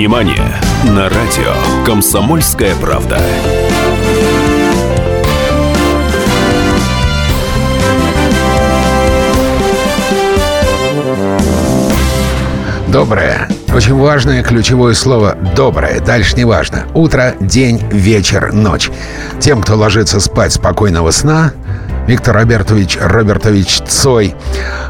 Синемания на радио «Комсомольская правда». Доброе. Очень важное ключевое слово «доброе». Дальше не важно. Утро, день, вечер, ночь. Тем, кто ложится спать спокойного сна, Виктор Робертович Робертович Цой.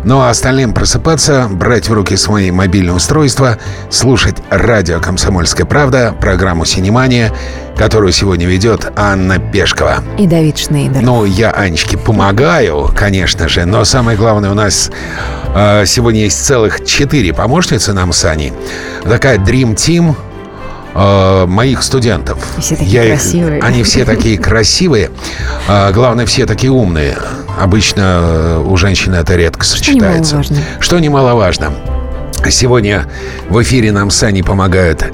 Ну а остальным просыпаться, брать в руки свои мобильные устройства, слушать радио «Комсомольская правда», программу «Синемания», которую сегодня ведет Анна Пешкова. И Давид Шнейдер. Ну, я Анечке помогаю, конечно же, но самое главное, у нас э, сегодня есть целых четыре помощницы нам с Аней. Такая Dream Team – э, моих студентов. Все такие Я красивые. Их, они все такие красивые. Э, главное, все такие умные. Обычно э, у женщины это редко сочетается. Немаловажно. Что немаловажно. Сегодня в эфире нам с Аней помогают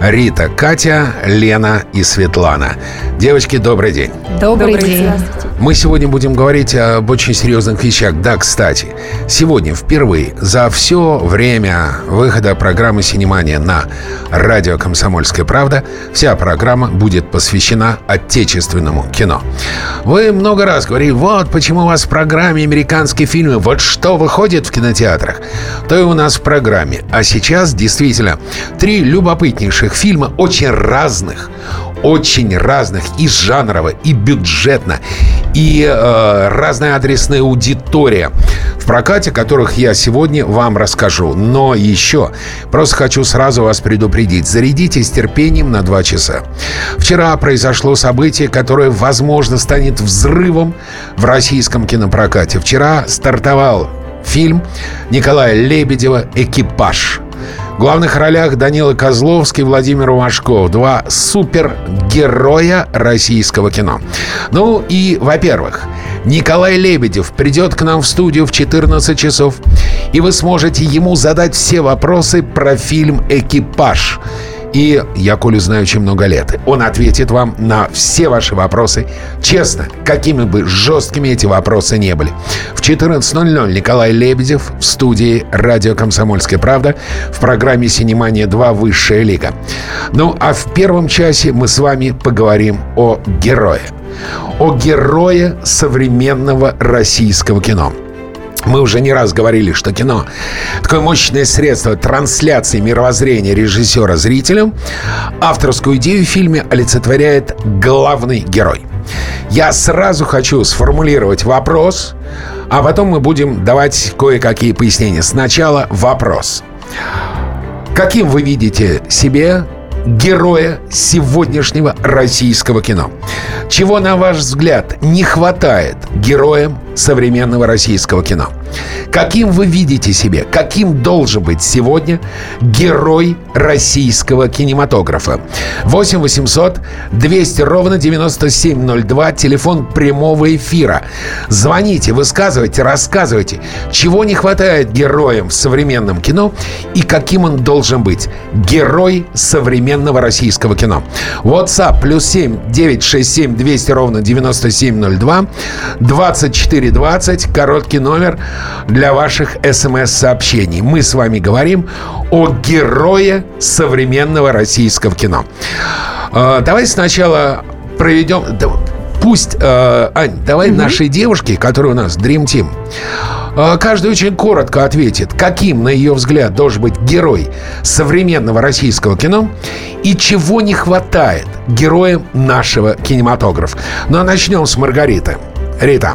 Рита, Катя, Лена и Светлана. Девочки, добрый день. Добрый, добрый день. Мы сегодня будем говорить об очень серьезных вещах. Да, кстати, сегодня впервые за все время выхода программы «Синемания» на радио «Комсомольская правда» вся программа будет посвящена отечественному кино. Вы много раз говорили, вот почему у вас в программе американские фильмы, вот что выходит в кинотеатрах, то и у нас в программе. А сейчас действительно три любопытнейших фильма, очень разных, очень разных и жанрово, и бюджетно, и э, разная адресная аудитория в прокате, которых я сегодня вам расскажу. Но еще просто хочу сразу вас предупредить. Зарядитесь терпением на два часа. Вчера произошло событие, которое, возможно, станет взрывом в российском кинопрокате. Вчера стартовал фильм Николая Лебедева «Экипаж». В главных ролях Данила Козловский, Владимир Машков. Два супергероя российского кино. Ну и, во-первых, Николай Лебедев придет к нам в студию в 14 часов, и вы сможете ему задать все вопросы про фильм «Экипаж». И я Колю знаю очень много лет. Он ответит вам на все ваши вопросы. Честно, какими бы жесткими эти вопросы не были. В 14.00 Николай Лебедев в студии «Радио Комсомольская правда» в программе «Синемания 2. Высшая лига». Ну, а в первом часе мы с вами поговорим о герое. О герое современного российского кино – мы уже не раз говорили, что кино — такое мощное средство трансляции мировоззрения режиссера зрителям. Авторскую идею в фильме олицетворяет главный герой. Я сразу хочу сформулировать вопрос, а потом мы будем давать кое-какие пояснения. Сначала вопрос. Каким вы видите себе героя сегодняшнего российского кино? Чего, на ваш взгляд, не хватает героям современного российского кино? Каким вы видите себе, каким должен быть сегодня герой российского кинематографа? 8 800 200 ровно 9702, телефон прямого эфира. Звоните, высказывайте, рассказывайте, чего не хватает героям в современном кино и каким он должен быть. Герой современного российского кино. WhatsApp плюс 7 967 200 ровно 9702 2420, короткий номер для ваших смс-сообщений. Мы с вами говорим о герое современного российского кино. Э, давай сначала проведем... Пусть, э, Ань, давай угу. нашей девушке, которая у нас Dream Team, э, каждый очень коротко ответит, каким, на ее взгляд, должен быть герой современного российского кино и чего не хватает героям нашего кинематографа. Ну а начнем с Маргариты. Рита.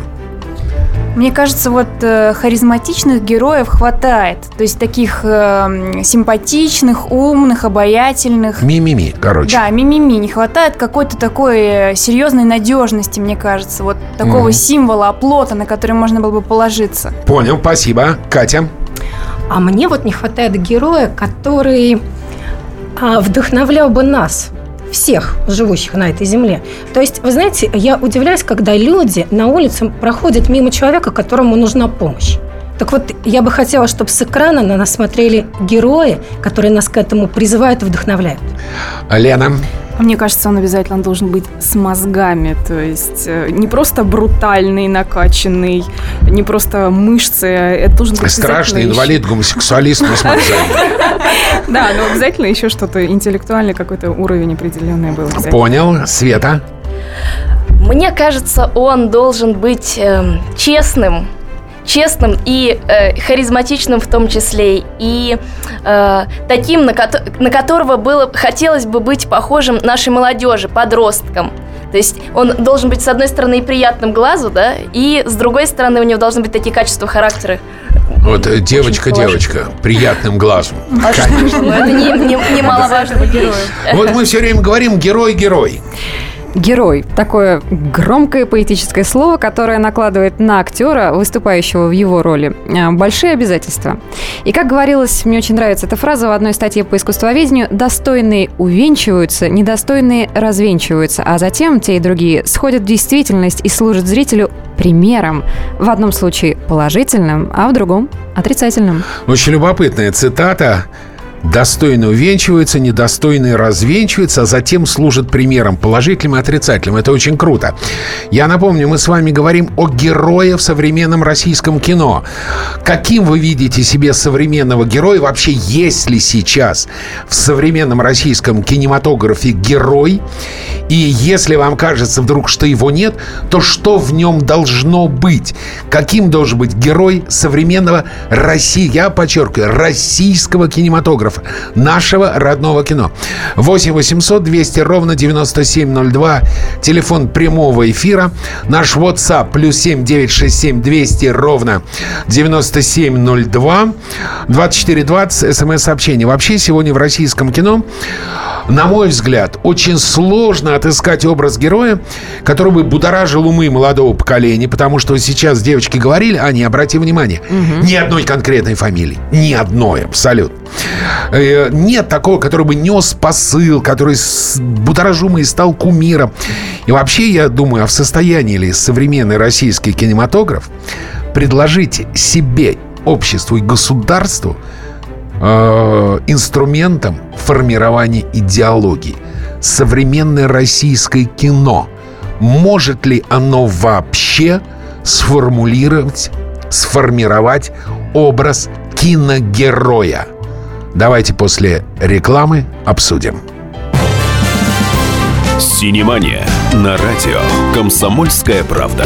Мне кажется, вот э, харизматичных героев хватает. То есть таких э, симпатичных, умных, обаятельных. Мимими, короче. Да, мимими. Не хватает какой-то такой э, серьезной надежности, мне кажется. Вот такого mm. символа, оплота, на который можно было бы положиться. Понял, спасибо. Катя? А мне вот не хватает героя, который а, вдохновлял бы нас всех живущих на этой земле. То есть, вы знаете, я удивляюсь, когда люди на улице проходят мимо человека, которому нужна помощь. Так вот, я бы хотела, чтобы с экрана на нас смотрели герои, которые нас к этому призывают и вдохновляют. Лена? Мне кажется, он обязательно должен быть с мозгами, то есть э, не просто брутальный, накачанный, не просто мышцы, это должен быть Страшный инвалид, гомосексуалист, но с мозгами. Да, но обязательно еще что-то интеллектуальный какой-то уровень определенный был. Понял. Света? Мне кажется, он должен быть э, честным, честным и э, харизматичным в том числе, и э, таким, на, ко- на которого было, хотелось бы быть похожим нашей молодежи, подросткам. То есть он должен быть, с одной стороны, и приятным глазу, да, и с другой стороны, у него должны быть такие качества характера. Вот э, девочка-девочка, приятным глазом. Конечно, но это не, не, немаловажно. Вот мы все время говорим герой-герой. Герой. Такое громкое поэтическое слово, которое накладывает на актера, выступающего в его роли, э, большие обязательства. И как говорилось, мне очень нравится эта фраза в одной статье по искусствоведению, достойные увенчиваются, недостойные развенчиваются, а затем те и другие сходят в действительность и служат зрителю примером. В одном случае положительным, а в другом отрицательным. Очень любопытная цитата. Достойно увенчиваются, недостойные развенчиваются, а затем служат примером положительным и отрицательным. Это очень круто. Я напомню, мы с вами говорим о герое в современном российском кино. Каким вы видите себе современного героя? Вообще, есть ли сейчас в современном российском кинематографе герой? И если вам кажется вдруг, что его нет, то что в нем должно быть? Каким должен быть герой современного России, я подчеркиваю, российского кинематографа? Нашего родного кино. 8 800 200 ровно 9702. Телефон прямого эфира. Наш WhatsApp плюс 7 967 200 ровно 9702. 2420 смс-сообщение. Вообще сегодня в российском кино, на мой взгляд, очень сложно отыскать образ героя, который бы будоражил умы молодого поколения, потому что сейчас девочки говорили, а не обрати внимание, угу. ни одной конкретной фамилии. Ни одной, абсолютно. Э, нет такого, который бы нес посыл, который будоражумый стал кумиром. И вообще, я думаю, а в состоянии ли современный российский кинематограф предложить себе, обществу и государству э, инструментом формирования идеологии. Современное российское кино. Может ли оно вообще сформулировать, сформировать образ киногероя? Давайте после рекламы обсудим. Синемания на радио «Комсомольская правда».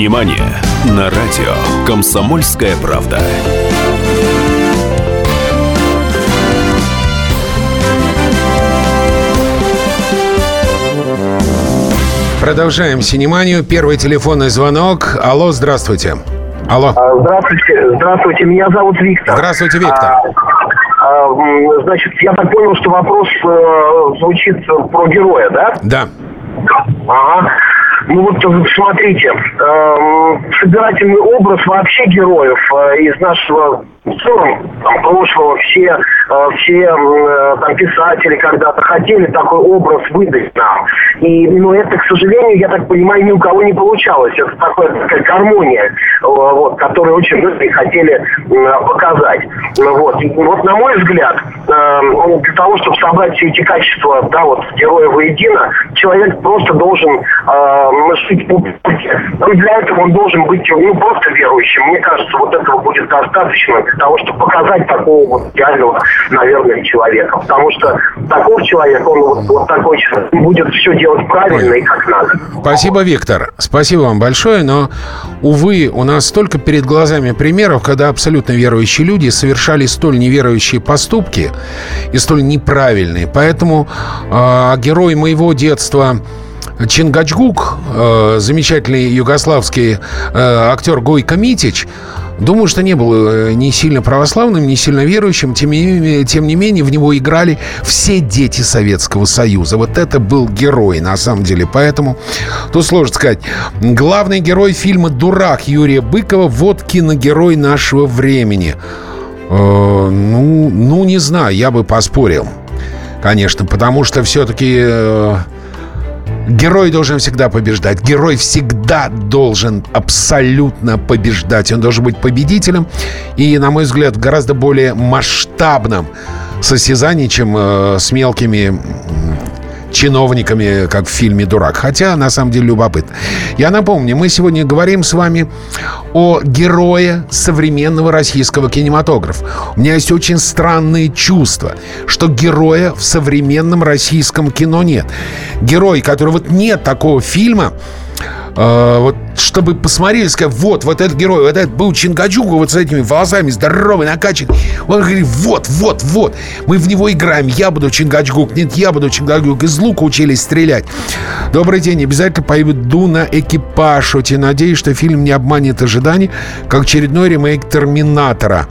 Синемания на радио «Комсомольская правда». Продолжаем синеманию. Первый телефонный звонок. Алло, здравствуйте. Алло. А, здравствуйте, здравствуйте. Меня зовут Виктор. Здравствуйте, Виктор. А, а, значит, я так понял, что вопрос э, звучит про героя, да? Да. Ага. Ну вот смотрите, э, собирательный образ вообще героев э, из нашего целом там, прошлого все, все э, там, писатели когда-то хотели такой образ выдать нам. И, но это, к сожалению, я так понимаю, ни у кого не получалось. Это такая, такая гармония, э, вот, которую очень многие хотели э, показать. Вот. И, вот на мой взгляд, э, для того, чтобы собрать все эти качества да, вот, героя воедино, человек просто должен э, жить публике. Но для этого он должен быть ну, просто верующим. Мне кажется, вот этого будет достаточно для того, чтобы показать такого вот идеального наверное, человека. Потому что такой человек, он вот, вот такой человек, будет все делать правильно и как надо. Спасибо, Виктор. Спасибо вам большое, но, увы, у нас столько перед глазами примеров, когда абсолютно верующие люди совершали столь неверующие поступки и столь неправильные. Поэтому э, герой моего детства Чингачгук, э, замечательный югославский э, актер Гойко Митич, Думаю, что не был э, ни сильно православным, ни сильно верующим. Тем не, тем не менее, в него играли все дети Советского Союза. Вот это был герой, на самом деле. Поэтому тут сложно сказать. Главный герой фильма «Дурак» Юрия Быкова – вот киногерой нашего времени. Э, ну, ну, не знаю, я бы поспорил. Конечно, потому что все-таки... Э, Герой должен всегда побеждать. Герой всегда должен абсолютно побеждать. Он должен быть победителем и, на мой взгляд, гораздо более масштабным состязании, чем э, с мелкими чиновниками, как в фильме «Дурак». Хотя, на самом деле, любопытно. Я напомню, мы сегодня говорим с вами о герое современного российского кинематографа. У меня есть очень странные чувства, что героя в современном российском кино нет. Герой, который вот нет такого фильма, э, вот чтобы посмотрели, сказать, вот, вот этот герой, вот этот был Чингачук, вот с этими волосами, здоровый, накачанный. Он говорит, вот, вот, вот, мы в него играем, я буду Чингачгук, нет, я буду Чингачгук. Из лука учились стрелять. Добрый день, обязательно пойду на экипаж. Очень надеюсь, что фильм не обманет ожиданий, как очередной ремейк «Терминатора».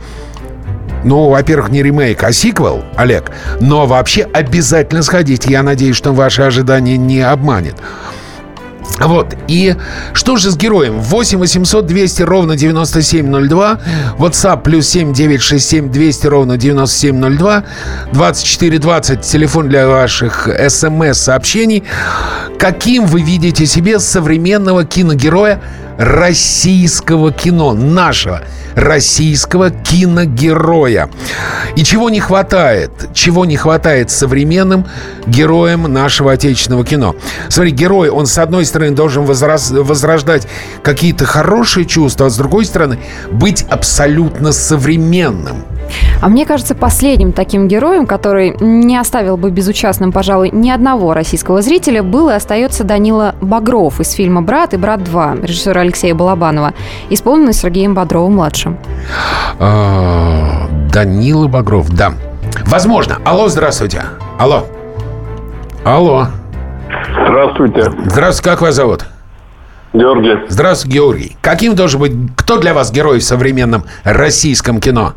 Ну, во-первых, не ремейк, а сиквел, Олег. Но вообще обязательно сходите. Я надеюсь, что ваши ожидания не обманет. Вот, и что же с героем? 8 800 200 ровно 9702, WhatsApp плюс 7 967 200 ровно 9702, 2420, телефон для ваших смс-сообщений. Каким вы видите себе современного киногероя российского кино, нашего российского киногероя. И чего не хватает? Чего не хватает современным героям нашего отечественного кино? Смотри, герой, он с одной стороны должен возрас... возрождать какие-то хорошие чувства, а с другой стороны быть абсолютно современным. А мне кажется, последним таким героем, который не оставил бы безучастным, пожалуй, ни одного российского зрителя, был и остается Данила Багров из фильма «Брат» и «Брат 2» режиссера Алексея Балабанова, исполненный Сергеем Бодровым-младшим. А, Данила Багров, да. Возможно. Алло, здравствуйте. Алло. Алло. Здравствуйте. Здравствуйте, как вас зовут? Георгий. Здравствуйте, Георгий. Каким должен быть, кто для вас герой в современном российском кино?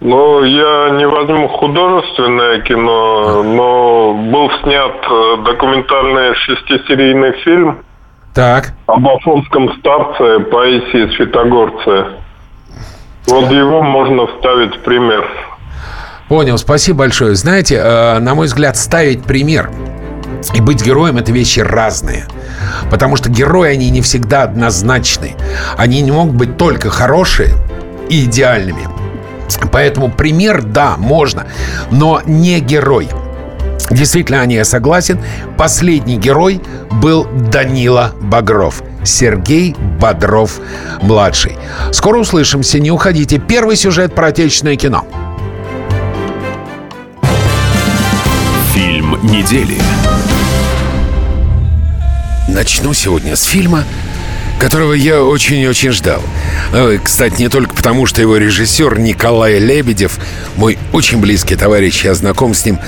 Ну, я не возьму художественное кино, но был снят э, документальный шестисерийный фильм так. об Афонском старце Паисии Святогорце. Вот его можно вставить в пример. Понял, спасибо большое. Знаете, э, на мой взгляд, ставить пример и быть героем – это вещи разные. Потому что герои, они не всегда однозначны. Они не могут быть только хорошие и идеальными. Поэтому пример, да, можно, но не герой. Действительно, Аня, я согласен. Последний герой был Данила Багров. Сергей Бодров-младший. Скоро услышимся, не уходите. Первый сюжет про отечественное кино. Фильм недели. Начну сегодня с фильма, которого я очень-очень ждал. Э, кстати, не только потому, что его режиссер Николай Лебедев, мой очень близкий товарищ, я знаком с ним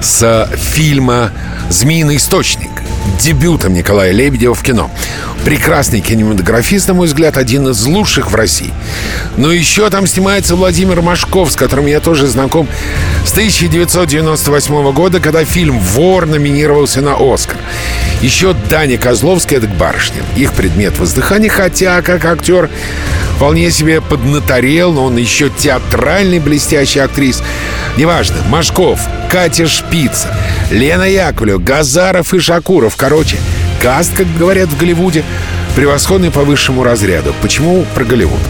с фильма «Змеиный источник», дебютом Николая Лебедева в кино. Прекрасный кинематографист, на мой взгляд, один из лучших в России. Но еще там снимается Владимир Машков, с которым я тоже знаком с 1998 года, когда фильм «Вор» номинировался на «Оскар». Еще Даня Козловский — это барышня. Их предмет воздыхания, хотя как актер вполне себе поднаторел, но он еще театральный блестящий актрис. Неважно, Машков, Катя Шпица, Лена Яковлев, Газаров и Шакуров. Короче, каст, как говорят в Голливуде, превосходный по высшему разряду. Почему про Голливуд?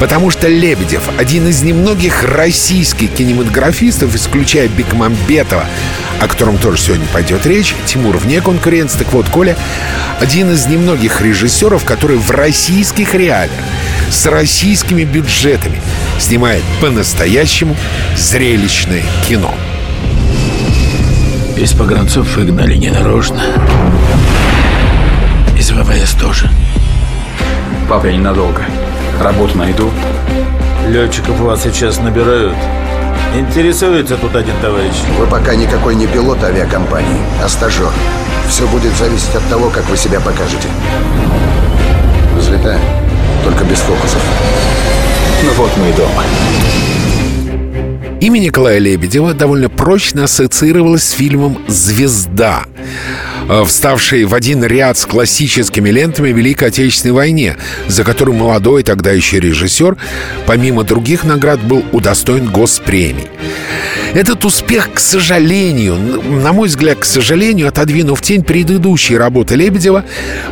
Потому что Лебедев – один из немногих российских кинематографистов, исключая Бекмамбетова, о котором тоже сегодня пойдет речь, Тимур вне конкуренции. Так вот, Коля – один из немногих режиссеров, который в российских реалиях, с российскими бюджетами снимает по-настоящему зрелищное кино. Из погранцов выгнали ненарочно. Из ВВС тоже. Пап, я ненадолго. Работу найду. Летчиков у вас сейчас набирают. Интересуется тут один товарищ. Вы пока никакой не пилот авиакомпании, а стажер. Все будет зависеть от того, как вы себя покажете. Взлетаем. Только без фокусов. Ну вот мы и дома. Имя Николая Лебедева довольно прочно ассоциировалось с фильмом «Звезда», э, вставший в один ряд с классическими лентами Великой Отечественной войне, за которую молодой тогда еще режиссер, помимо других наград, был удостоен госпремий. Этот успех, к сожалению, на мой взгляд, к сожалению, отодвинув тень предыдущей работы Лебедева,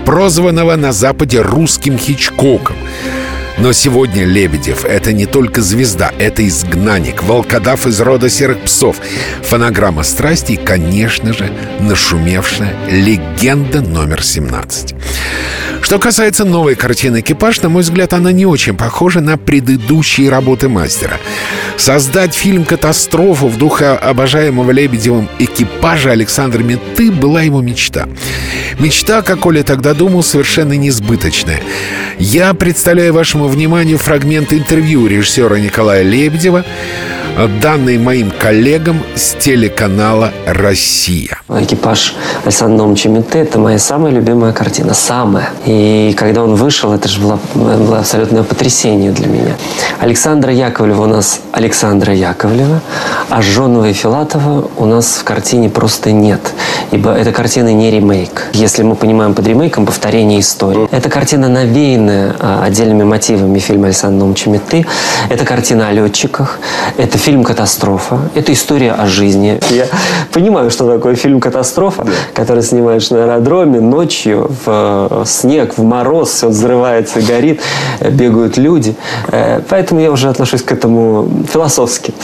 прозванного на Западе русским Хичкоком. Но сегодня Лебедев — это не только звезда, это изгнанник, волкодав из рода серых псов, фонограмма страсти и, конечно же, нашумевшая легенда номер 17. Что касается новой картины «Экипаж», на мой взгляд, она не очень похожа на предыдущие работы мастера. Создать фильм «Катастрофу» в духе обожаемого Лебедевым экипажа Александра Меты была его мечта. Мечта, как Оля тогда думал, совершенно несбыточная. Я представляю вашему вниманию фрагмент интервью режиссера Николая Лебедева, данный моим коллегам с телеканала «Россия». Экипаж Александра Номовича Мете – это моя самая любимая картина. Самая. И когда он вышел, это же было, было абсолютное потрясение для меня. Александра Яковлева у нас Александра Яковлева, а Жонова и Филатова у нас в картине просто нет. Ибо эта картина не ремейк. Если мы понимаем под ремейком повторение истории. Эта картина навеянная а, отдельными мотивами фильма Александра Номовича Меты. Это картина о летчиках. Это фильм «Катастрофа». Это история о жизни. Я понимаю, что такое фильм «Катастрофа», да. который снимаешь на аэродроме ночью, в снег, в мороз, все взрывается, горит, бегают люди. Э, поэтому я уже отношусь к этому философски.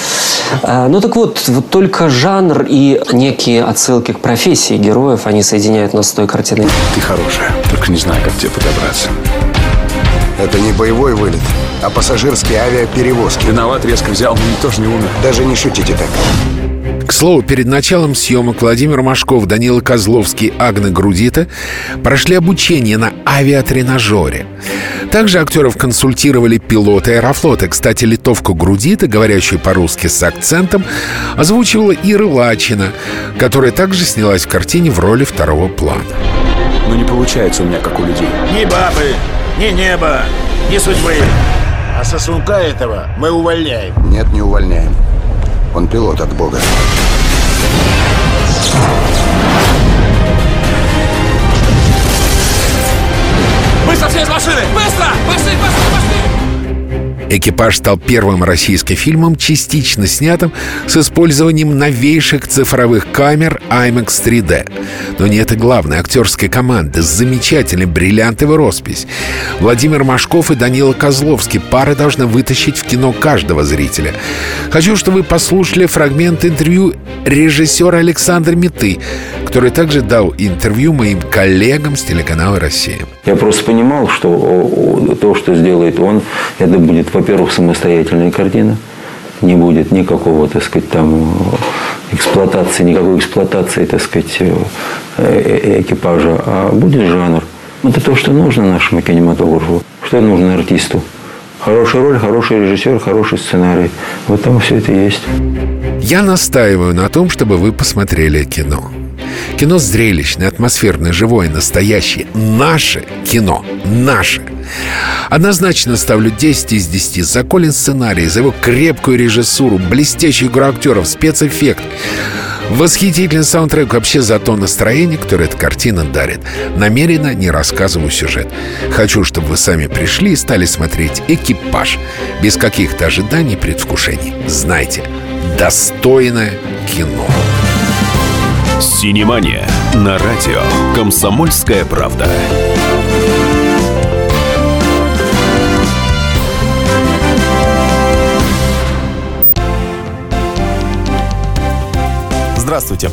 Э, ну так вот, вот только жанр и некие отсылки к профессии героев, они соединяют нас с той картиной. Ты хорошая, только не знаю, как тебе подобраться. Это не боевой вылет, а пассажирские авиаперевозки. Виноват, резко взял, но тоже не умер. Даже не шутите так. К слову, перед началом съемок Владимир Машков, Данила Козловский, Агна Грудита прошли обучение на авиатренажере. Также актеров консультировали пилоты аэрофлота. Кстати, литовку Грудита, говорящую по-русски с акцентом, озвучивала Ира Лачина, которая также снялась в картине в роли второго плана. Но не получается у меня, как у людей. Ни бабы, ни неба, ни судьбы. А сосунка этого мы увольняем. Нет, не увольняем. Он пилот от Бога. Быстро все из машины! Быстро! Пошли, пошли, пошли! Экипаж стал первым российским фильмом, частично снятым с использованием новейших цифровых камер IMAX 3D. Но не это главное. Актерская команда с замечательной бриллиантовой роспись. Владимир Машков и Данила Козловский. Пара должна вытащить в кино каждого зрителя. Хочу, чтобы вы послушали фрагмент интервью режиссера Александра Меты, который также дал интервью моим коллегам с телеканала «Россия». Я просто понимал, что то, что сделает он, это будет во-первых, самостоятельная картина. Не будет никакого, так сказать, там эксплуатации, никакой эксплуатации, так сказать, э, э, экипажа, а будет жанр. Это то, что нужно нашему кинематографу, что нужно артисту. Хорошая роль, хороший режиссер, хороший сценарий. Вот там все это есть. Я настаиваю на том, чтобы вы посмотрели кино. Кино зрелищное, атмосферное, живое, настоящее. Наше кино. Наше. Однозначно ставлю 10 из 10 за Колин сценарий, за его крепкую режиссуру, блестящую игру актеров, спецэффект. Восхитительный саундтрек вообще за то настроение, которое эта картина дарит. Намеренно не рассказываю сюжет. Хочу, чтобы вы сами пришли и стали смотреть «Экипаж» без каких-то ожиданий и предвкушений. Знайте, достойное кино. Синемания на радио «Комсомольская правда». Здравствуйте.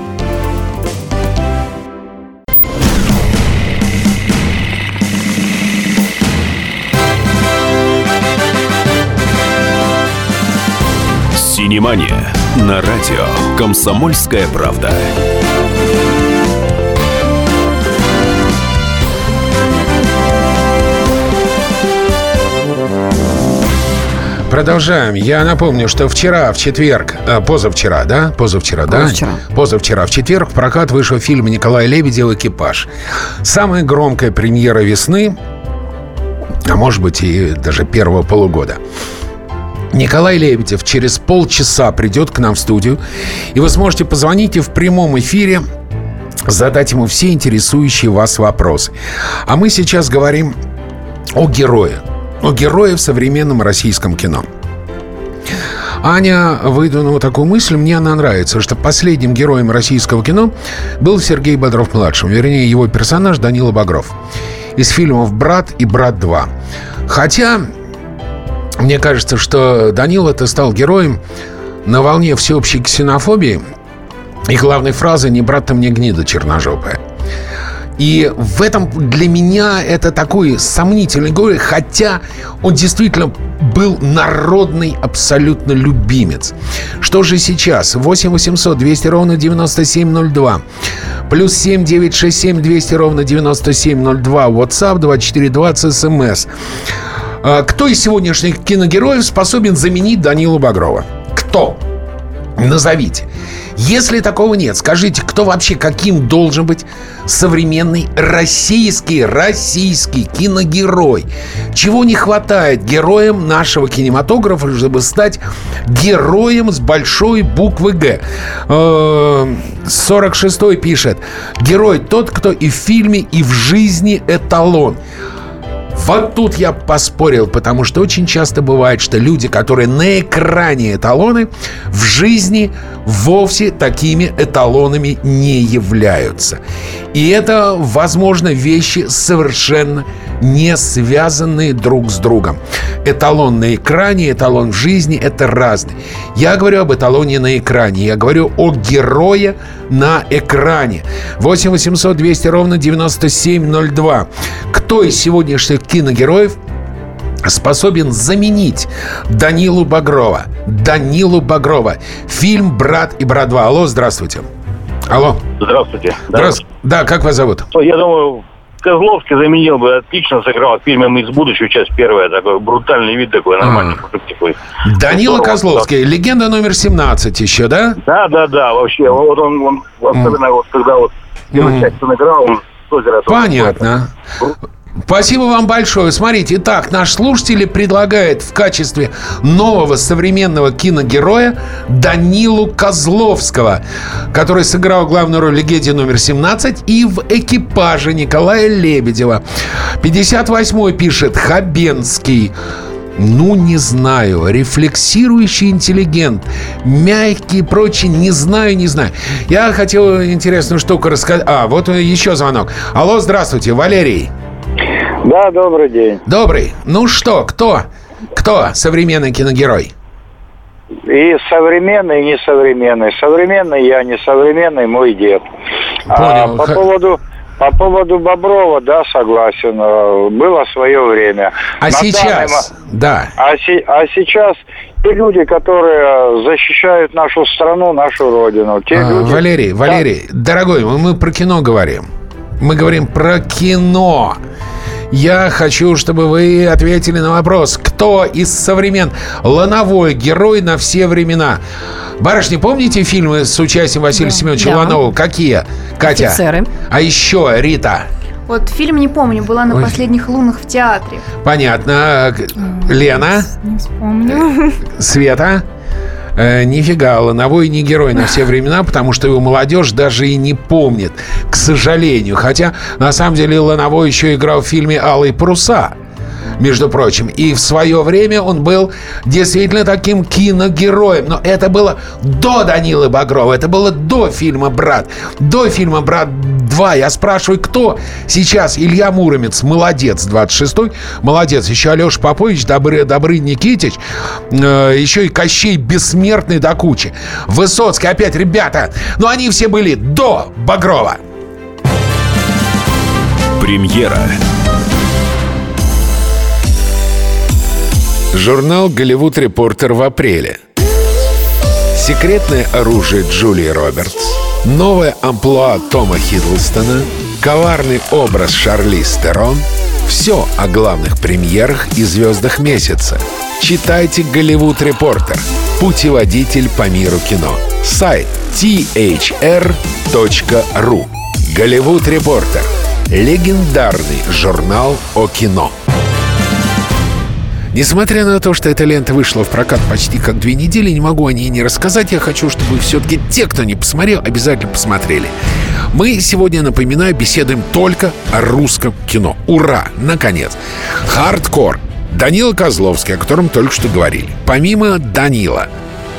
Синемания на радио «Комсомольская правда». Продолжаем. Я напомню, что вчера, в четверг, э, позавчера, да? Позавчера, да? Позавчера. Позавчера, в четверг в прокат вышел фильм Николая Лебедева «Экипаж». Самая громкая премьера весны, а может быть и даже первого полугода. Николай Лебедев через полчаса придет к нам в студию, и вы сможете позвонить и в прямом эфире задать ему все интересующие вас вопросы. А мы сейчас говорим о герое. О герое в современном российском кино. Аня выдвинула такую мысль, мне она нравится, что последним героем российского кино был Сергей Бодров-младшим, вернее, его персонаж Данила Багров из фильмов «Брат» и «Брат 2». Хотя, мне кажется, что Данила-то стал героем на волне всеобщей ксенофобии и главной фразы «Не брат ты мне гнида черножопая». И в этом для меня это такой сомнительный герой, хотя он действительно был народный абсолютно любимец. Что же сейчас? 8 800 200 ровно 9702. Плюс 7 967 200 ровно 9702. WhatsApp 2420 смс. А, Кто из сегодняшних киногероев способен заменить Данилу Багрова? Кто? Назовите. Если такого нет, скажите, кто вообще каким должен быть современный российский, российский киногерой? Чего не хватает героям нашего кинематографа, чтобы стать героем с большой буквы «Г»? Э, 46-й пишет. Герой тот, кто и в фильме, и в жизни эталон. Вот тут я поспорил, потому что очень часто бывает, что люди, которые на экране эталоны, в жизни вовсе такими эталонами не являются. И это, возможно, вещи совершенно не связанные друг с другом. Эталон на экране, эталон в жизни – это разные. Я говорю об эталоне на экране, я говорю о герое на экране. 8 800 200 ровно 9702. Кто из сегодняшних киногероев способен заменить Данилу Багрова. Данилу Багрова. Фильм «Брат и брат 2». Алло, здравствуйте. Алло. Здравствуйте. Здравствуйте. Да, как вас зовут? Я думаю, Козловский заменил бы, отлично сыграл в фильме «Мы из будущего», часть первая, такой брутальный вид такой, нормальный мужик такой. Данила Здорово, Козловский. Легенда номер 17 еще, да? Да, да, да, вообще, вот он, он особенно вот когда вот первую Мгм. часть он играл, он Понятно. Спасибо вам большое. Смотрите, итак, наш слушатель предлагает в качестве нового современного киногероя Данилу Козловского, который сыграл главную роль в «Легенде номер 17» и в «Экипаже» Николая Лебедева. 58-й пишет Хабенский. Ну, не знаю. Рефлексирующий интеллигент. Мягкий и прочее. Не знаю, не знаю. Я хотел интересную штуку рассказать. А, вот еще звонок. Алло, здравствуйте, Валерий. Да, добрый день. Добрый. Ну что, кто? Кто современный киногерой? И современный, и несовременный. Современный я, несовременный мой дед. Понял. А по поводу по поводу Боброва, да, согласен. э, Было свое время. А На сейчас? данный Да. А, се- а сейчас те люди, которые защищают нашу страну, нашу родину. Те А, люди... Валерий, Валерий, дорогой, мы, мы про кино говорим. Мы говорим про кино. Я хочу, чтобы вы ответили на вопрос, кто из современ лановой герой на все времена. Барышни, помните фильмы с участием Василия Семеновича Да. Ланового? Какие? Катя? «Офицеры». А еще Рита. Вот фильм не помню, была на Ой. последних последних лунах в театре. Понятно. Лена? Не вспомню. Света? Э, нифига, Лановой не герой на все времена, потому что его молодежь даже и не помнит, к сожалению. Хотя, на самом деле, Лановой еще играл в фильме «Алые паруса» между прочим. И в свое время он был действительно таким киногероем. Но это было до Данилы Багрова, это было до фильма «Брат», до фильма «Брат 2». Я спрашиваю, кто сейчас? Илья Муромец, молодец, 26-й, молодец. Еще Алеша Попович, Добры, Добры Никитич, э, еще и Кощей Бессмертный до кучи. Высоцкий, опять, ребята, но они все были до Багрова. Премьера. Журнал «Голливуд Репортер» в апреле. Секретное оружие Джулии Робертс. Новое амплуа Тома Хиддлстона. Коварный образ Шарли Стерон. Все о главных премьерах и звездах месяца. Читайте «Голливуд Репортер» – путеводитель по миру кино. Сайт thr.ru «Голливуд Репортер» – легендарный журнал о кино. Несмотря на то, что эта лента вышла в прокат почти как две недели, не могу о ней не рассказать. Я хочу, чтобы все-таки те, кто не посмотрел, обязательно посмотрели. Мы сегодня, напоминаю, беседуем только о русском кино. Ура! Наконец! Хардкор. Данила Козловский, о котором только что говорили. Помимо Данила,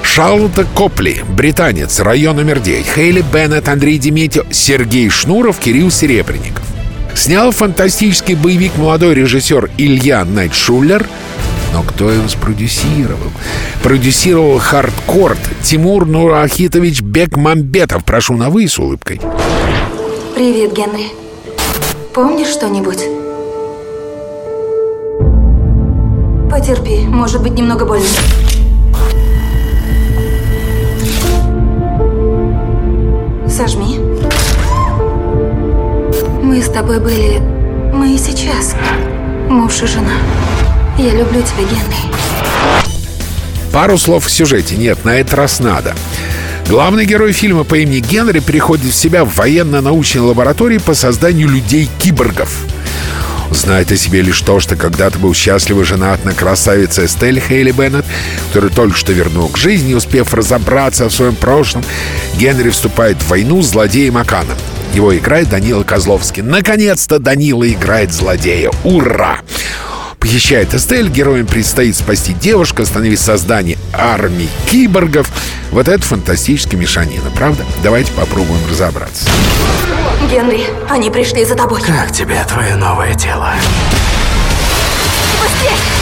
Шарлотта Копли, британец, район номер 9, Хейли Беннет, Андрей Деметьев, Сергей Шнуров, Кирилл Серебренников. Снял фантастический боевик молодой режиссер Илья Найтшулер – но кто его спродюсировал? Продюсировал хардкорт Тимур Нурахитович Бекмамбетов. Прошу на «вы» с улыбкой. Привет, Генри. Помнишь что-нибудь? Потерпи, может быть немного больно. Сожми. Мы с тобой были... Мы и сейчас. Муж и жена. Я люблю тебя, Генри. Пару слов в сюжете. Нет, на этот раз надо. Главный герой фильма по имени Генри приходит в себя в военно-научной лаборатории по созданию людей-киборгов. Знает о себе лишь то, что когда-то был счастливо женат на красавице Эстель Хейли Беннет, которую только что вернул к жизни, успев разобраться в своем прошлом, Генри вступает в войну с злодеем Аканом. Его играет Данила Козловский. Наконец-то Данила играет злодея. Ура! Похищает Эстель, героям предстоит спасти девушку, остановить создание армии киборгов. Вот это фантастическая мешанина, правда? Давайте попробуем разобраться. Генри, они пришли за тобой. Как тебе твое новое тело? Быстрее!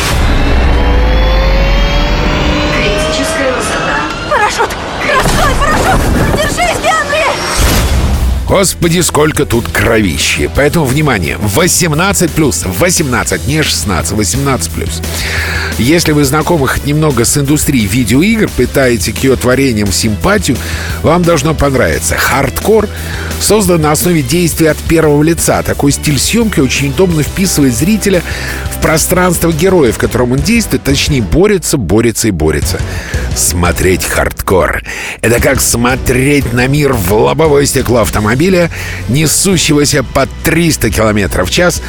Господи, сколько тут кровищи. Поэтому, внимание, 18 плюс, 18, не 16, 18 плюс. Если вы знакомы хоть немного с индустрией видеоигр, питаете к ее творениям симпатию, вам должно понравиться. Хардкор создан на основе действий от первого лица. Такой стиль съемки очень удобно вписывает зрителя в пространство героя, в котором он действует, точнее борется, борется и борется. Смотреть хардкор — это как смотреть на мир в лобовое стекло автомобиля, несущегося по 300 км в час,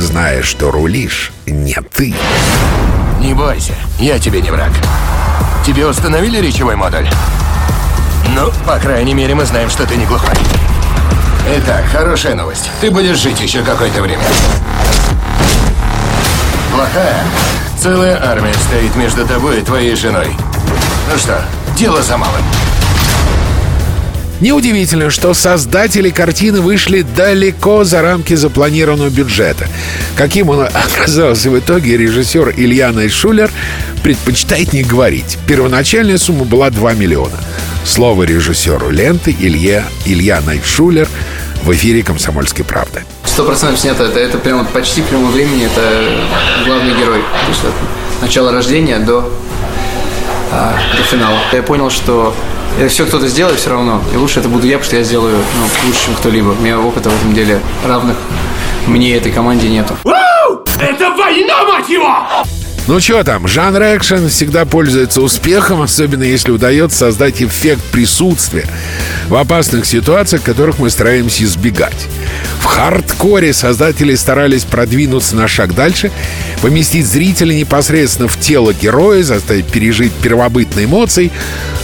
зная, что рулишь не ты. Не бойся, я тебе не враг. Тебе установили речевой модуль? Ну, по крайней мере, мы знаем, что ты не глухой. Итак, хорошая новость. Ты будешь жить еще какое-то время. Плохая. Целая армия стоит между тобой и твоей женой. Ну что, дело за малым. Неудивительно, что создатели картины вышли далеко за рамки запланированного бюджета. Каким он оказался в итоге, режиссер Илья Найшулер предпочитает не говорить. Первоначальная сумма была 2 миллиона. Слово режиссеру ленты Илья, Илья Найшулер в эфире «Комсомольской правды». Сто процентов снято. Это, это прямо почти прямо времени. Это главный герой. То есть от начала рождения до, а, до финала. Я понял, что это все кто-то сделает все равно. И лучше это буду я, потому что я сделаю ну, лучше, чем кто-либо. У меня опыта в этом деле равных мне и этой команде нету. Это война, мать его! Ну что там, жанр экшен всегда пользуется успехом, особенно если удается создать эффект присутствия в опасных ситуациях, которых мы стараемся избегать. В хардкоре создатели старались продвинуться на шаг дальше, поместить зрителя непосредственно в тело героя, заставить пережить первобытные эмоции.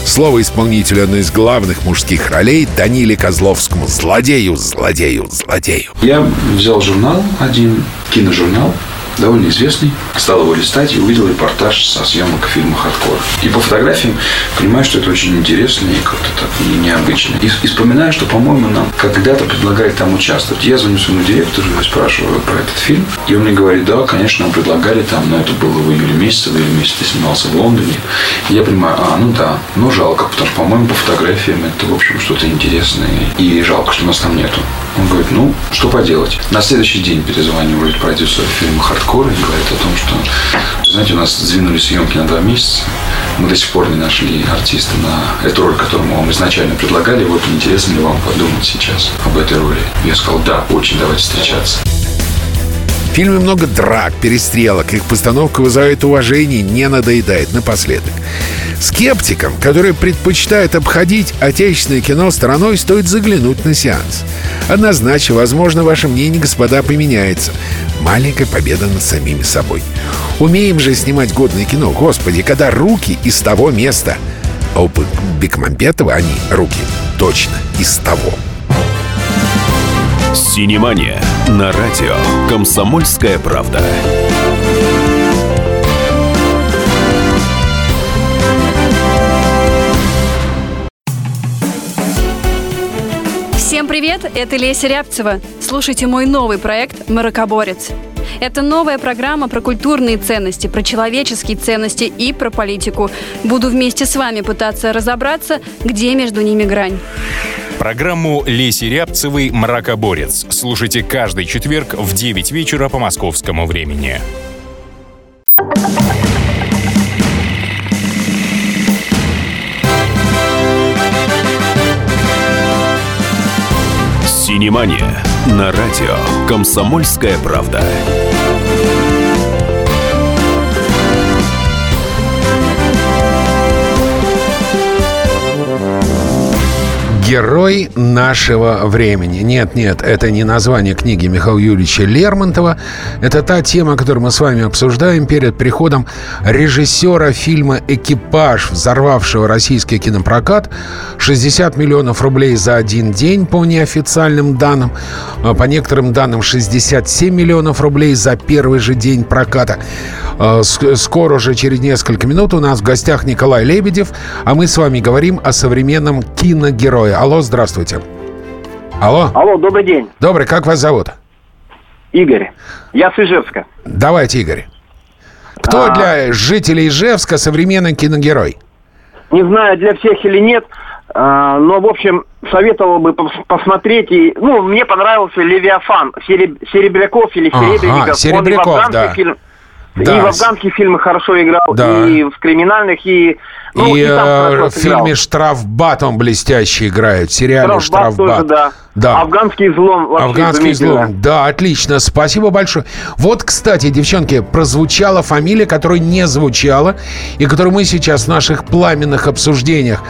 Слово исполнителю одной из главных мужских ролей Даниле Козловскому. Злодею, злодею, злодею. Я взял журнал один, киножурнал, довольно известный. Стал его листать и увидел репортаж со съемок фильма «Хардкор». И по фотографиям понимаю, что это очень интересно и как-то так не- необычно. И, и вспоминаю, что, по-моему, нам когда-то предлагали там участвовать. Я звоню своему директору и спрашиваю про этот фильм. И он мне говорит, да, конечно, нам предлагали там, но это было в июле месяце, в июле месяце снимался в Лондоне. И я понимаю, а, ну да, ну жалко, потому что, по-моему, по фотографиям это, в общем, что-то интересное. И жалко, что нас там нету. Он говорит, ну, что поделать. На следующий день перезванивает продюсер фильма «Хардкор» и говорит о том, что, знаете, у нас сдвинулись съемки на два месяца. Мы до сих пор не нашли артиста на эту роль, которую мы вам изначально предлагали. Вот интересно ли вам подумать сейчас об этой роли? Я сказал, да, очень, давайте встречаться. В фильме много драк, перестрелок. Их постановка вызывает уважение, не надоедает напоследок. Скептикам, которые предпочитают обходить отечественное кино стороной, стоит заглянуть на сеанс. Однозначно, возможно, ваше мнение, господа, поменяется. Маленькая победа над самими собой. Умеем же снимать годное кино, господи, когда руки из того места. А у Бек- Бекмамбетова они, руки, точно из того. Синемания на радио «Комсомольская правда». Всем привет, это Леся Рябцева. Слушайте мой новый проект «Маракоборец». Это новая программа про культурные ценности, про человеческие ценности и про политику. Буду вместе с вами пытаться разобраться, где между ними грань. Программу Леси Рябцевой «Мракоборец». Слушайте каждый четверг в 9 вечера по московскому времени. Синемания на радио «Комсомольская правда». Герой нашего времени. Нет, нет, это не название книги Михаила Юрьевича Лермонтова. Это та тема, которую мы с вами обсуждаем перед приходом режиссера фильма «Экипаж», взорвавшего российский кинопрокат. 60 миллионов рублей за один день по неофициальным данным. А По некоторым данным 67 миллионов рублей за первый же день проката. А, ск- Скоро уже через несколько минут у нас в гостях Николай Лебедев, а мы с вами говорим о современном киногерое. Алло, здравствуйте. Алло. Алло, добрый день. Добрый, как вас зовут? Игорь. Я с Ижевска. Давайте, Игорь. Кто А. для жителей Ижевска современный киногерой? Не знаю, для всех или нет, а, но, в общем, советовал бы пос- посмотреть. И, ну, мне понравился «Левиафан» Сереб- Серебряков или Ага, Серебренников. В Серебряков, да. фильм- Да. И в афганских фильмах хорошо играл, Да. и в криминальных, и... ну, и и там э, в фильме «Штрафбат» он блестяще играет. В сериале «Штрафбат» «Штрафбат». тоже, да. Да. Афганский взлом вообще Афганский взлом. Да, отлично. Спасибо большое. Вот, кстати, девчонки, прозвучала фамилия, которая не звучала, и которую мы сейчас в наших пламенных обсуждениях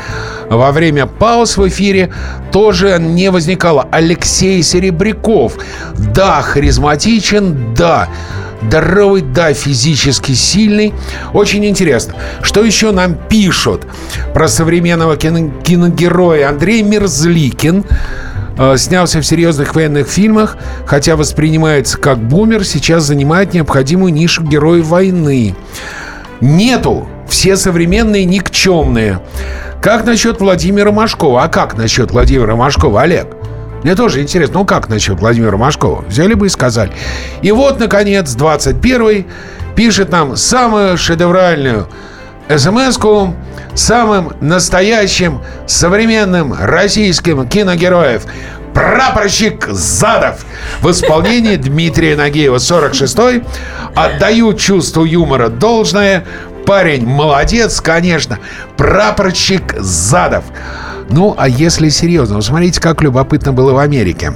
во время пауз в эфире тоже не возникала. Алексей Серебряков. Да, харизматичен, да. Здоровый, да, физически сильный. Очень интересно. Что еще нам пишут про современного кино- киногероя? Андрей Мерзликин э, снялся в серьезных военных фильмах, хотя воспринимается как бумер, сейчас занимает необходимую нишу героя войны. Нету. Все современные никчемные. Как насчет Владимира Машкова? А как насчет Владимира Машкова, Олег? Мне тоже интересно, ну как насчет Владимира Машкова? Взяли бы и сказали. И вот, наконец, 21 пишет нам самую шедевральную смс-ку самым настоящим современным российским киногероев. Прапорщик Задов в исполнении Дмитрия Нагиева 46-й. Отдаю чувству юмора должное. Парень молодец, конечно. Прапорщик Задов. Ну, а если серьезно, вы смотрите, как любопытно было в Америке.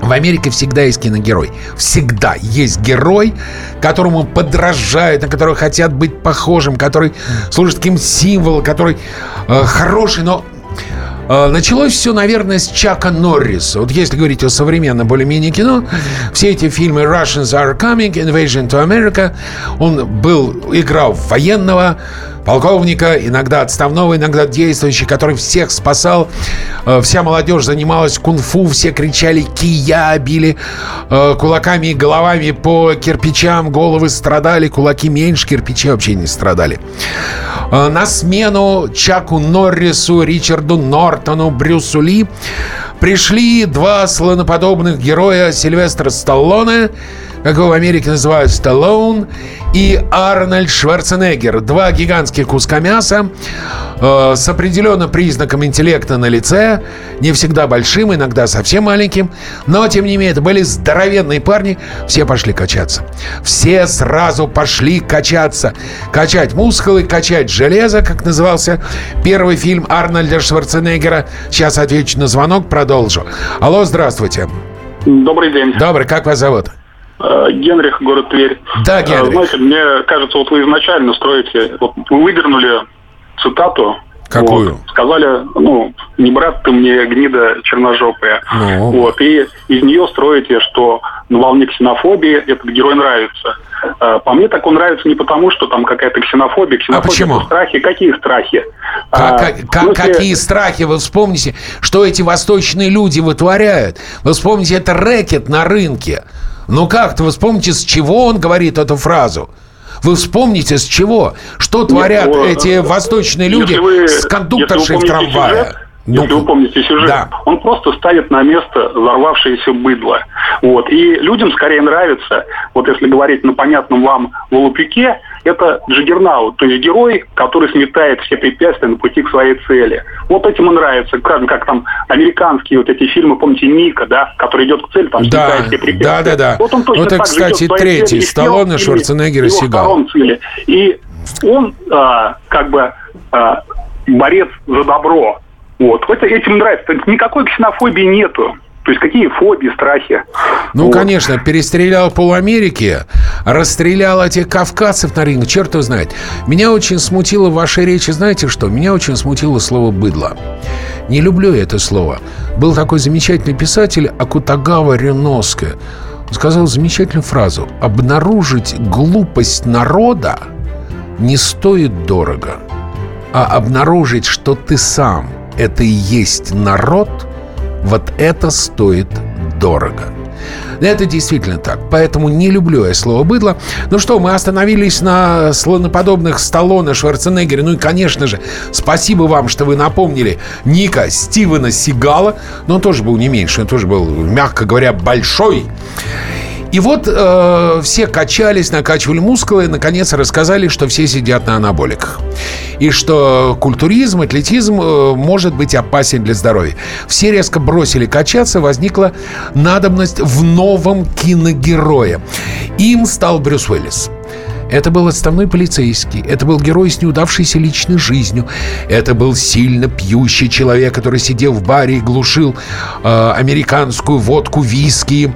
В Америке всегда есть киногерой. Всегда есть герой, которому подражают, на которого хотят быть похожим, который служит таким символом, который э, хороший, но э, Началось все, наверное, с Чака Норриса. Вот если говорить о современном более-менее кино, все эти фильмы Russians are coming, Invasion to America, он был, играл военного, полковника, иногда отставного, иногда действующего, который всех спасал. Э, вся молодежь занималась кунг-фу, все кричали «Кия!», били э, кулаками и головами по кирпичам, головы страдали, кулаки меньше, кирпичи вообще не страдали. Э, на смену Чаку Норрису, Ричарду Нортону, Брюсу Ли пришли два слоноподобных героя Сильвестра Сталлоне – как его в Америке называют, Сталлоун и Арнольд Шварценеггер. Два гигантских куска мяса э, с определенным признаком интеллекта на лице, не всегда большим, иногда совсем маленьким, но, тем не менее, это были здоровенные парни, все пошли качаться. Все сразу пошли качаться. Качать мускулы, качать железо, как назывался первый фильм Арнольда Шварценеггера. Сейчас отвечу на звонок, продолжу. Алло, здравствуйте. Добрый день. Добрый, как вас зовут? Э, Генрих, город Тверь. Да, Генрих. Знаете, мне кажется, вот вы изначально строите, вот вы выдернули цитату. Какую? Вот, сказали, ну, не брат ты мне, гнида черножопая. Ну. Вот, и из нее строите, что на волне ксенофобии этот герой нравится. Э, По мне так он нравится не потому, что там какая-то ксенофобия. Ксенофобия А почему? страхи. Какие страхи? Как- А, как- смысле- какие страхи? Вы вспомните, что эти восточные люди вытворяют. Вы вспомните, это рэкет на рынке. Ну как-то вы вспомните, с чего он говорит эту фразу. Вы вспомните, с чего? Что творят ну, эти э, восточные люди вы- с кондукторшей в трамвае? сюжет, если вы помните сюжет, да. он просто ставит на место взорвавшееся быдло. Вот. И людям скорее нравится, вот если говорить на понятном вам волопюке, это Джиггернаут, то есть герой, который сметает все препятствия на пути к своей цели. Вот этим и нравится, как, как там американские вот эти фильмы, помните, Ника, да, который идет к цели, там Да, сметает все препятствия. да, да, да. Вот он точно Вот это, так же кстати, своей третий, Сталлоне, Шварценеггер и Сигал. И он а, как бы а, борец за добро. Вот. Это этим нравится. Никакой ксенофобии нету. То есть какие фобии, страхи. Ну, Вот. конечно, перестрелял пол Америки, расстрелял этих кавказцев на ринг, черт его знает. Меня очень смутило в вашей речи, знаете что? Меня очень смутило слово «быдло». Не люблю я это слово. Был такой замечательный писатель Акутагава Реноске. Он сказал замечательную фразу. «Обнаружить глупость народа не стоит дорого, а обнаружить, что ты сам – это и есть народ – вот это стоит дорого. Это действительно так. Поэтому не люблю я слово «быдло». Ну что, мы остановились на слоноподобных Сталлоне, Шварценеггере. Ну и, конечно же, спасибо вам, что вы напомнили Ника Стивена Сигала. Но он тоже был не меньше. Он тоже был, мягко говоря, большой. И вот э, все качались, накачивали мускулы, и, наконец, рассказали, что все сидят на анаболиках. И что культуризм, атлетизм э, может быть опасен для здоровья. Все резко бросили качаться, возникла надобность в новом киногерое. Им стал Брюс Уиллис. Это был отставной полицейский. Это был герой с неудавшейся личной жизнью. Это был сильно пьющий человек, который сидел в баре и глушил э, американскую водку, виски.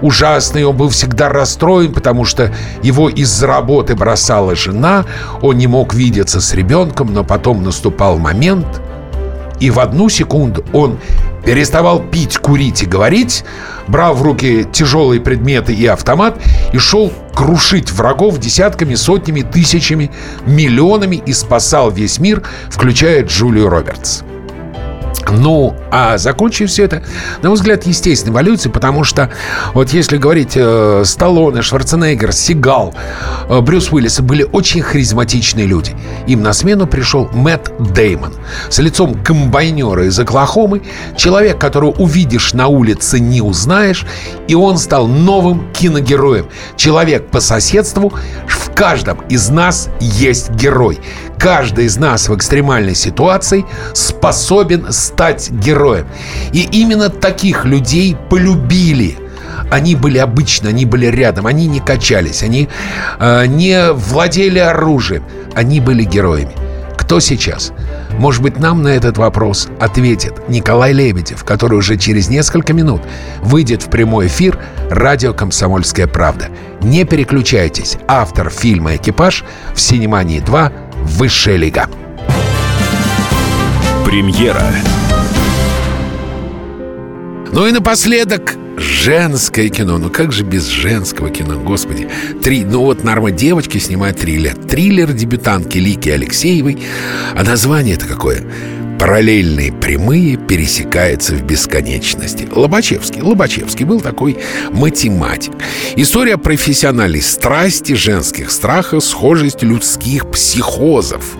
Ужасный. Он был всегда расстроен, потому что его из-за работы бросала жена. Он не мог видеться с ребенком, но потом наступал момент, и в одну секунду он переставал пить, курить и говорить, брал в руки тяжелые предметы и автомат и шел крушить врагов десятками, сотнями, тысячами, миллионами и спасал весь мир, включая Джулию Робертс. Ну, а закончив все это, на мой взгляд, естественной эволюцией, потому что вот если говорить э, Сталлоне, Шварценеггер, Сигал, э, Брюс Уиллис были очень харизматичные люди. Им на смену пришел Мэтт Деймон с лицом комбайнера из Оклахомы, человек, которого увидишь на улице, не узнаешь, и он стал новым киногероем. Человек по соседству, в каждом из нас есть герой. Каждый из нас в экстремальной ситуации способен стать героем. И именно таких людей полюбили. Они были обычно, они были рядом, они не качались, они э, не владели оружием, они были героями. Кто сейчас? Может быть, нам на этот вопрос ответит Николай Лебедев, который уже через несколько минут выйдет в прямой эфир радио «Комсомольская правда». Не переключайтесь. Автор фильма «Экипаж» в «Синемании 2. Высшая лига». Премьера. Ну и напоследок женское кино. Ну как же без женского кино, господи. Три, ну вот Нарма девочки снимает триллер. Триллер дебютантки Лики Алексеевой. А название-то какое? Параллельные прямые пересекаются в бесконечности. Лобачевский. Лобачевский был такой математик. История профессиональной страсти, женских страхов, схожесть людских психозов.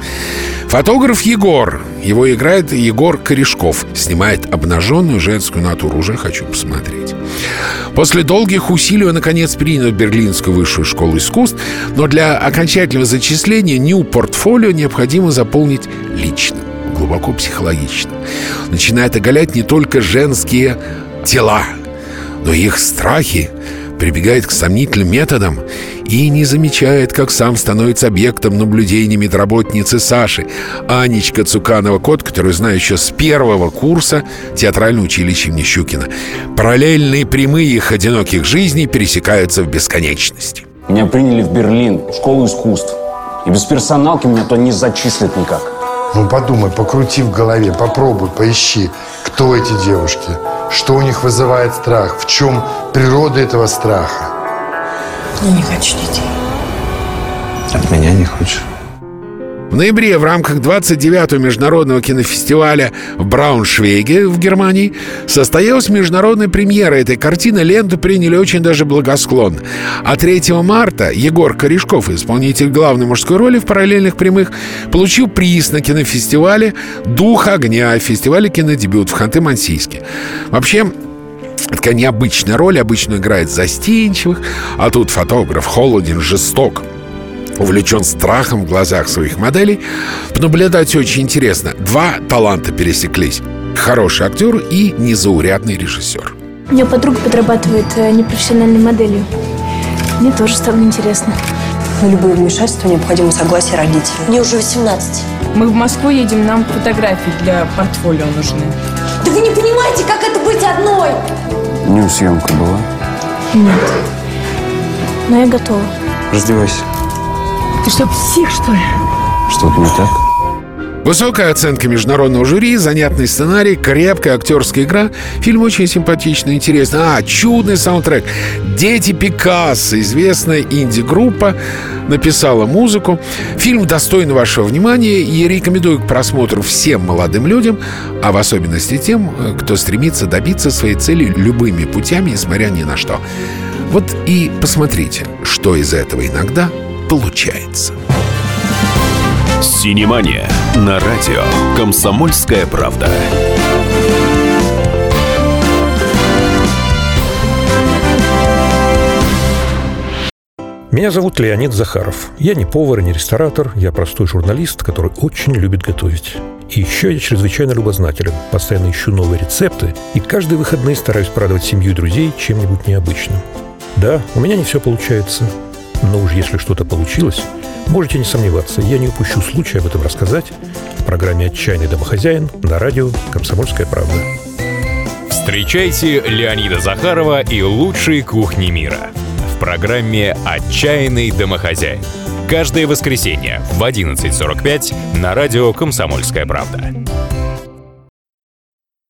Фотограф Егор. Его играет Егор Корешков. Снимает обнаженную женскую натуру. Уже хочу посмотреть. После долгих усилий он, наконец, принял Берлинскую высшую школу искусств, но для окончательного зачисления Нью-портфолио необходимо заполнить лично глубоко психологично. Начинает оголять не только женские тела, но и их страхи, прибегает к сомнительным методам и не замечает, как сам становится объектом наблюдений медработницы Саши, Анечка Цуканова, кот, который знаю еще с первого курса театрального училища имени Щукина. Параллельные прямые их одиноких жизней пересекаются в бесконечности. Меня приняли в Берлин, в школу искусств. И без персоналки меня то не зачислят никак. Ну подумай, покрути в голове, попробуй, поищи, кто эти девушки, что у них вызывает страх, в чем природа этого страха. Я не хочу детей. От меня не хочешь? В ноябре в рамках 29-го международного кинофестиваля в Брауншвейге в Германии состоялась международная премьера этой картины. Ленту приняли очень даже благосклонно. А 3 марта Егор Корешков, исполнитель главной мужской роли в параллельных прямых, получил приз на кинофестивале «Дух огня» фестивале кинодебют в Ханты-Мансийске. Вообще, такая необычная роль, обычно играет застенчивых, а тут фотограф холоден, жесток увлечен страхом в глазах своих моделей. Наблюдать очень интересно. Два таланта пересеклись. Хороший актер и незаурядный режиссер. У меня подруга подрабатывает э, непрофессиональной моделью. Мне тоже стало интересно. На любое вмешательство необходимо согласие родителей. Мне уже 18. Мы в Москву едем, нам фотографии для портфолио нужны. Да вы не понимаете, как это быть одной? Днем съемка была. Нет. Но я готова. Раздевайся. Ты что, псих, что ли? Что-то не так? Высокая оценка международного жюри, занятный сценарий, крепкая актерская игра. Фильм очень симпатичный, интересный. А, чудный саундтрек. «Дети Пикассо», известная инди-группа, написала музыку. Фильм достоин вашего внимания и рекомендую к просмотру всем молодым людям, а в особенности тем, кто стремится добиться своей цели любыми путями, несмотря ни на что. Вот и посмотрите, что из этого иногда получается. Синемания на радио «Комсомольская правда». Меня зовут Леонид Захаров. Я не повар и не ресторатор, я простой журналист, который очень любит готовить. И еще я чрезвычайно любознателен, постоянно ищу новые рецепты и каждые выходные стараюсь порадовать семью и друзей чем-нибудь необычным. Да, у меня не все получается, но уж если что-то получилось, можете не сомневаться, я не упущу случая об этом рассказать в программе «Отчаянный домохозяин» на радио «Комсомольская правда». Встречайте Леонида Захарова и лучшие кухни мира в программе «Отчаянный домохозяин». Каждое воскресенье в 11.45 на радио «Комсомольская правда».